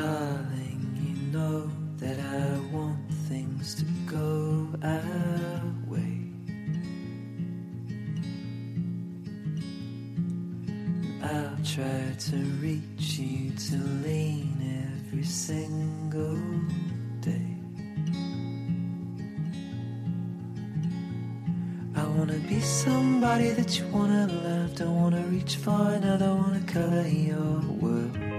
Darling, you know that I want things to go our way. I'll try to reach you to lean every single day. I wanna be somebody that you wanna love. Don't wanna reach far another, wanna color your world.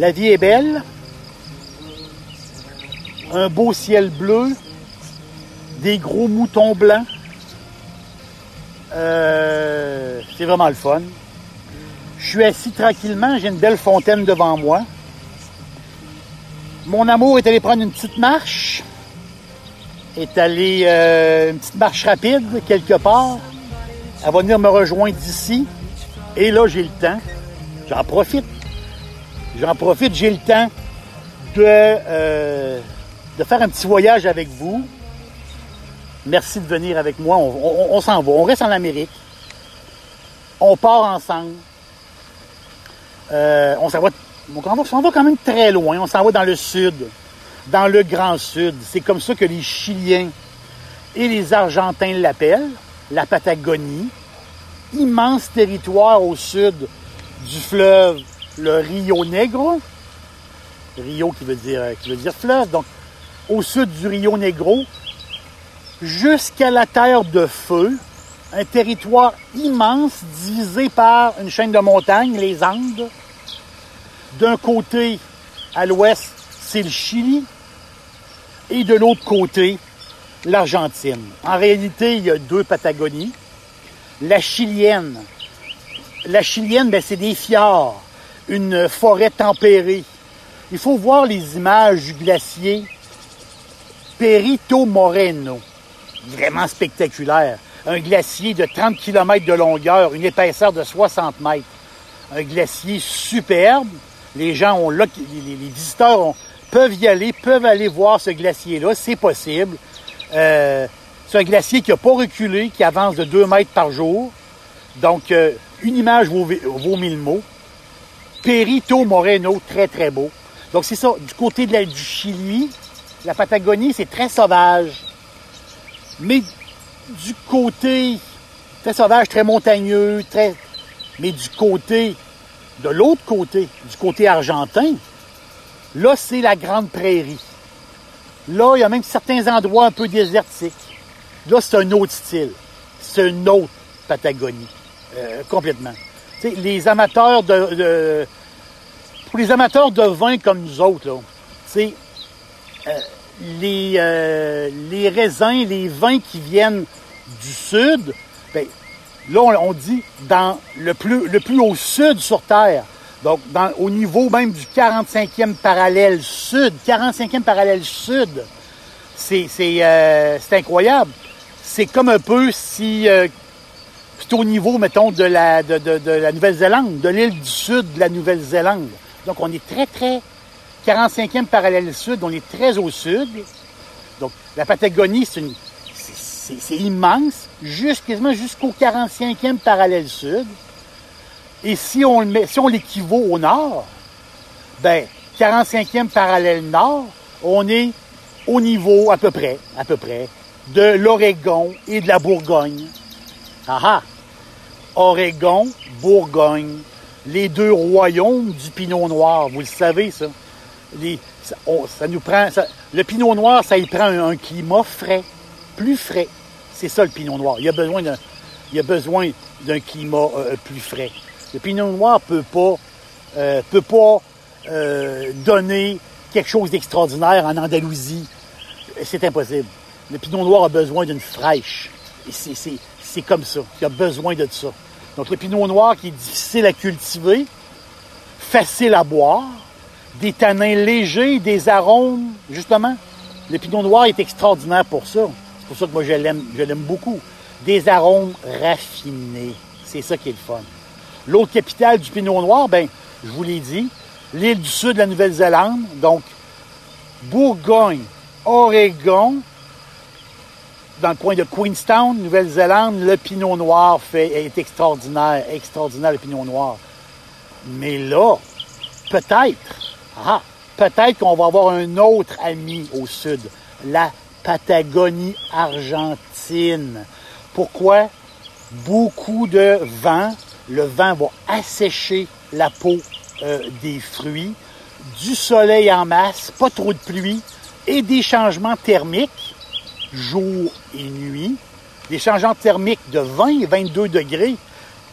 La vie est belle. Un beau ciel bleu. Des gros moutons blancs. Euh, c'est vraiment le fun. Je suis assis tranquillement. J'ai une belle fontaine devant moi. Mon amour est allé prendre une petite marche. Est allé euh, une petite marche rapide quelque part. Elle va venir me rejoindre d'ici. Et là, j'ai le temps. J'en profite. J'en profite, j'ai le temps de, euh, de faire un petit voyage avec vous. Merci de venir avec moi. On, on- s'en va. On reste en Amérique. On part ensemble. Euh, on s'en va- on s'en va quand même très loin. On s'en va dans le sud, dans le grand sud. C'est comme ça que les Chiliens et les Argentins l'appellent, la Patagonie. Immense territoire au sud du fleuve, le Rio Negro. Rio qui veut dire, qui veut dire fleuve. Donc, au sud du Rio Negro, jusqu'à la terre de feu, un territoire immense divisé par une chaîne de montagnes, les Andes. D'un côté, à l'ouest, c'est le Chili, et de l'autre côté, l'Argentine. En réalité, il y a deux Patagonies. La chilienne, la chilienne, ben, c'est des fjords, une forêt tempérée. Il faut voir les images du glacier Perito Moreno. Vraiment spectaculaire. Un glacier de 30 km de longueur, une épaisseur de 60 mètres. Un glacier superbe. Les gens ont les- les visiteurs ont- peuvent y aller, peuvent aller voir ce glacier-là, c'est possible. Euh, c'est un glacier qui n'a pas reculé, qui avance de 2 mètres par jour. Donc, euh, une image vaut, vaut mille mots. Perito Moreno, très très beau. Donc c'est ça, du côté du Chili, la Patagonie, c'est très sauvage. Mais du côté très sauvage, très montagneux, très. Mais du côté, de l'autre côté, du côté argentin, là, c'est la grande prairie. Là, il y a même certains endroits un peu désertiques. Là, c'est un autre style. C'est une autre Patagonie. euh, complètement. Les amateurs de, Pour les amateurs de vin comme nous autres, là, euh, les, euh, les raisins, les vins qui viennent du sud, ben, là, on, dit dans le plus, le au sud sur Terre. Donc, au niveau même du 45e parallèle sud, 45e parallèle sud, euh, c'est incroyable. C'est comme un peu si c'est au niveau, mettons, de la, de, de- de la Nouvelle-Zélande, de l'île du sud de la Nouvelle-Zélande. Donc, on est très, très 45e parallèle sud, on est très au sud. Donc, la Patagonie, c'est immense, jusqu- quasiment jusqu'au 45e parallèle sud. Et si on le met, si on l'équivaut au nord, ben, 45e parallèle nord, on est au niveau, à peu près, à peu près, de l'Oregon et de la Bourgogne. Ah ah! Oregon, Bourgogne, les deux royaumes du Pinot Noir, vous le savez, ça. Ça, nous prend, le Pinot Noir, ça y prend un, climat frais, plus frais. C'est ça le Pinot Noir. Il a besoin d'un, a besoin d'un climat euh, plus frais. Le Pinot Noir peut pas, euh, peut pas euh, donner quelque chose d'extraordinaire en Andalousie. C'est impossible. Le Pinot Noir a besoin d'une fraîche. C'est comme ça. Il a besoin de ça. Donc le pinot noir qui est difficile à cultiver, facile à boire, des tanins légers, des arômes, justement. Le pinot noir est extraordinaire pour ça. C'est pour ça que moi je l'aime, je l'aime beaucoup. Des arômes raffinés. C'est ça qui est le fun. L'autre capitale du pinot noir, ben, je vous l'ai dit, l'île du sud de la Nouvelle-Zélande, donc Bourgogne, Oregon, dans le coin de Queenstown, Nouvelle-Zélande, le pinot noir fait, est extraordinaire, extraordinaire le pinot noir. Mais là, peut-être, ah, peut-être qu'on va avoir un autre ami au sud, la Patagonie argentine. Pourquoi? Beaucoup de vent. Le vent va assécher la peau euh, des fruits, du soleil en masse, pas trop de pluie et des changements thermiques jour et nuit, des changements thermiques de 20 et 22 degrés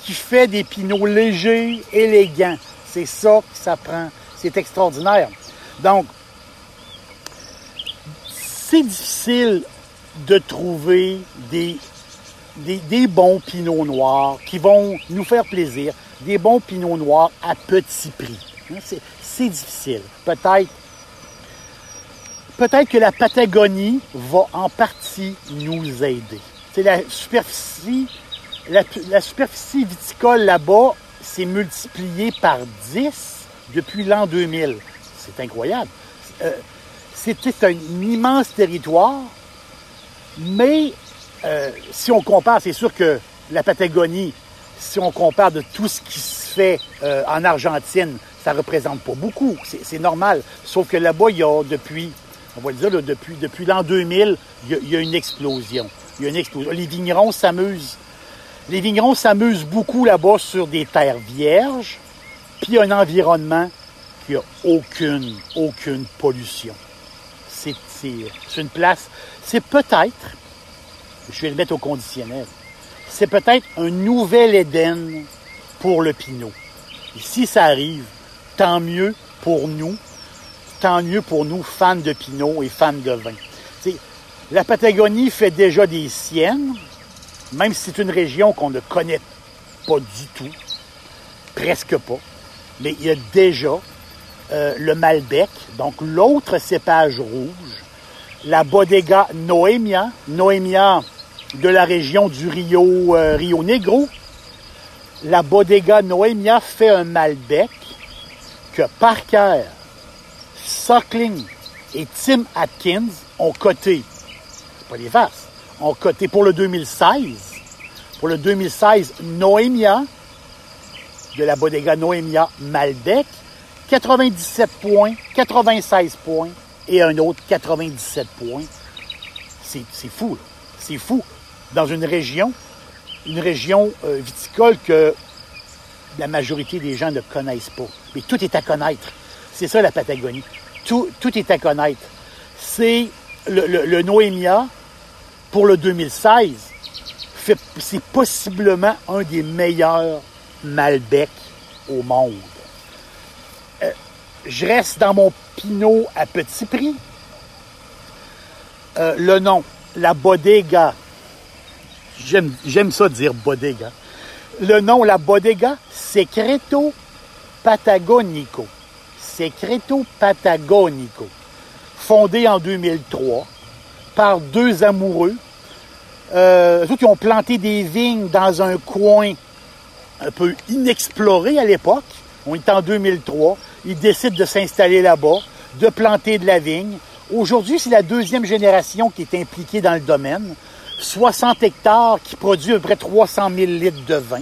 qui fait des pinots légers, élégants. C'est ça que ça prend. C'est extraordinaire. Donc, c'est difficile de trouver des, des, des, bons pinots noirs qui vont nous faire plaisir, des bons pinots noirs à petit prix. C'est difficile. Peut-être peut-être que la Patagonie va en partie nous aider. C'est la superficie, la, superficie viticole là-bas s'est multipliée par 10 depuis l'an 2000. C'est incroyable. Euh, C'était un immense territoire, mais euh, si on compare, c'est sûr que la Patagonie, si on compare de tout ce qui se fait euh, en Argentine, ça représente pas beaucoup. C'est normal. Sauf que là-bas, il y a depuis on va le dire, là, depuis, depuis l'an 2000, il y, a, une explosion. Il y a une explosion. Les vignerons s'amusent. Les vignerons s'amusent beaucoup là-bas sur des terres vierges, puis un environnement qui a aucune, aucune pollution. C'est une place, c'est peut-être, je vais le mettre au conditionnel, c'est peut-être un nouvel Éden pour le Pinot. Et si ça arrive, tant mieux pour nous, tant mieux pour nous, fans de Pinot et fans de vin. La Patagonie fait déjà des siennes, même si c'est une région qu'on ne connaît pas du tout, presque pas, mais il y a déjà euh, le Malbec, donc l'autre cépage rouge, la Bodega Noemia, Noemia de la région du Rio, euh, Rio Negro. La Bodega Noemia fait un Malbec que Parker Suckling et Tim Atkins ont coté, pas les farces, ont coté pour le 2016, pour le 2016, Noemia, de la bodega Noemia Malbec, 97 points, 96 points et un autre 97 points. C'est fou, c'est fou. Dans une région, une région euh, viticole que la majorité des gens ne connaissent pas. Mais tout est à connaître. C'est ça la Patagonie. Tout, est à connaître. C'est le, Noémia pour le 2016. C'est possiblement un des meilleurs Malbec au monde. Euh, je reste dans mon Pinot à petit prix. Euh, le nom, la Bodega. J'aime ça dire Bodega. Le nom, la Bodega, Secreto Patagonico. Secreto Patagonico, fondé en 2003 par deux amoureux. Euh, eux qui ont planté des vignes dans un coin un peu inexploré à l'époque. On est en 2003. Ils décident de s'installer là-bas, de planter de la vigne. Aujourd'hui, c'est la deuxième génération qui est impliquée dans le domaine. 60 hectares qui produit à peu près 300 000 litres de vin.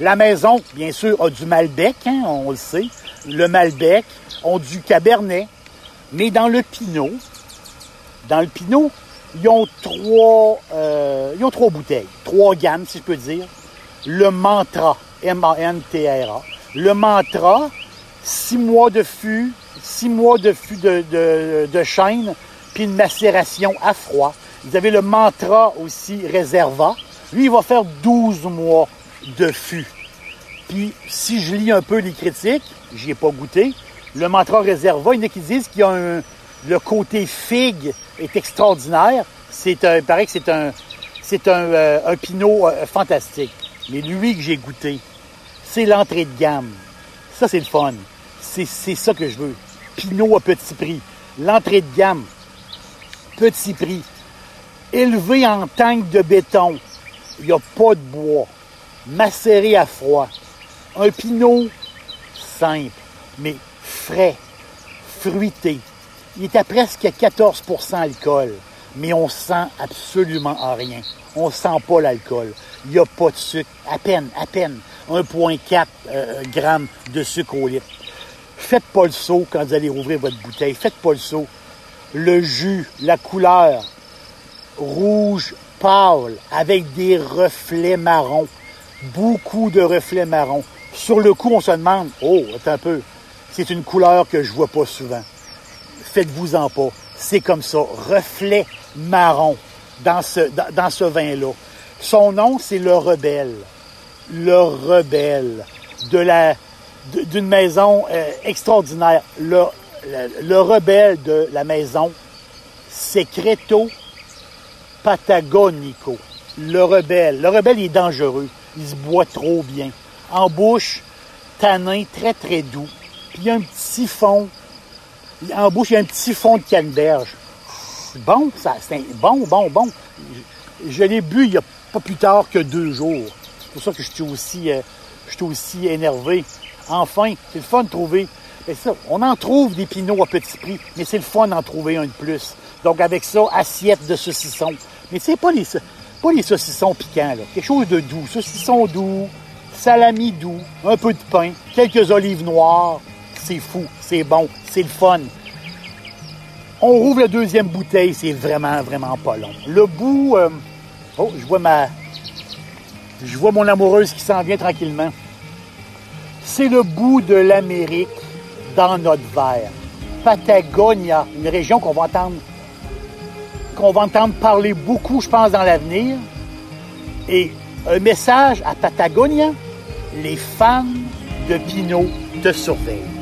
La maison, bien sûr, a du Malbec, hein, on le sait le Malbec, ont du Cabernet. Mais dans le Pinot, dans le Pinot, ils ont trois, euh, ils ont trois bouteilles, trois gammes, si je peux dire. Le Mantra, M-A-N-T-R-A. Le Mantra, six mois de fût, six mois de fût de, de, chêne, puis une macération à froid. Vous avez le Mantra aussi, Réserva. Lui, il va faire 12 mois de fût. Puis, si je lis un peu les critiques, j'y ai pas goûté, le mantra réserva, il y en a qui disent qu'il y a un, le côté figue est extraordinaire. C'est il paraît que c'est un, c'est un, euh, pinot euh, fantastique. Mais lui que j'ai goûté, c'est l'entrée de gamme. Ça, c'est le fun. C'est ça que je veux. Pinot à petit prix. L'entrée de gamme, petit prix. Élevé en tank de béton. Il n'y a pas de bois. Macéré à froid. Un pinot simple, mais frais, fruité. Il est à presque 14% alcool, mais on sent absolument rien. On sent pas l'alcool. Il n'y a pas de sucre. À peine, à peine. 1,4 euh, grammes de sucre au litre. Faites pas le saut quand vous allez ouvrir votre bouteille. Faites pas le saut. Le jus, la couleur, rouge pâle, avec des reflets marrons. Beaucoup de reflets marrons. Sur le coup, on se demande, oh, attends un peu, c'est une couleur que je vois pas souvent. Faites-vous-en pas. C'est comme ça. Reflet marron dans ce, dans, vin-là. Son nom, c'est le rebelle. Le rebelle de la, d'une maison euh, extraordinaire. Le, le, rebelle de la maison, Secreto Patagonico. Le rebelle. Le rebelle, est dangereux. Il se boit trop bien. En bouche, tanin, très, très doux. Puis il y a un petit fond. En bouche, il y a un petit fond de canneberge. Bon, ça, c'est bon, bon, bon. Je, l'ai bu il n'y a pas plus tard que deux jours. C'est pour ça que je suis aussi, euh, énervé. Enfin, c'est le fun de trouver. On en trouve des pinots à petit prix, mais c'est le fun d'en trouver un de plus. Donc avec ça, assiette de saucisson. Mais c'est pas les, pas les saucissons piquants, là. Quelque chose de doux. Saucisson doux, salami doux, un peu de pain, quelques olives noires. C'est fou, c'est bon, c'est le fun. On rouvre la deuxième bouteille, c'est vraiment, vraiment pas long. Le bout... Euh, oh, je vois ma... Je vois mon amoureuse qui s'en vient tranquillement. C'est le bout de l'Amérique dans notre verre. Patagonia, une région qu'on va entendre qu'on va entendre parler beaucoup, je pense, dans l'avenir. Et un message à Patagonia, les fans de Pinot te surveillent.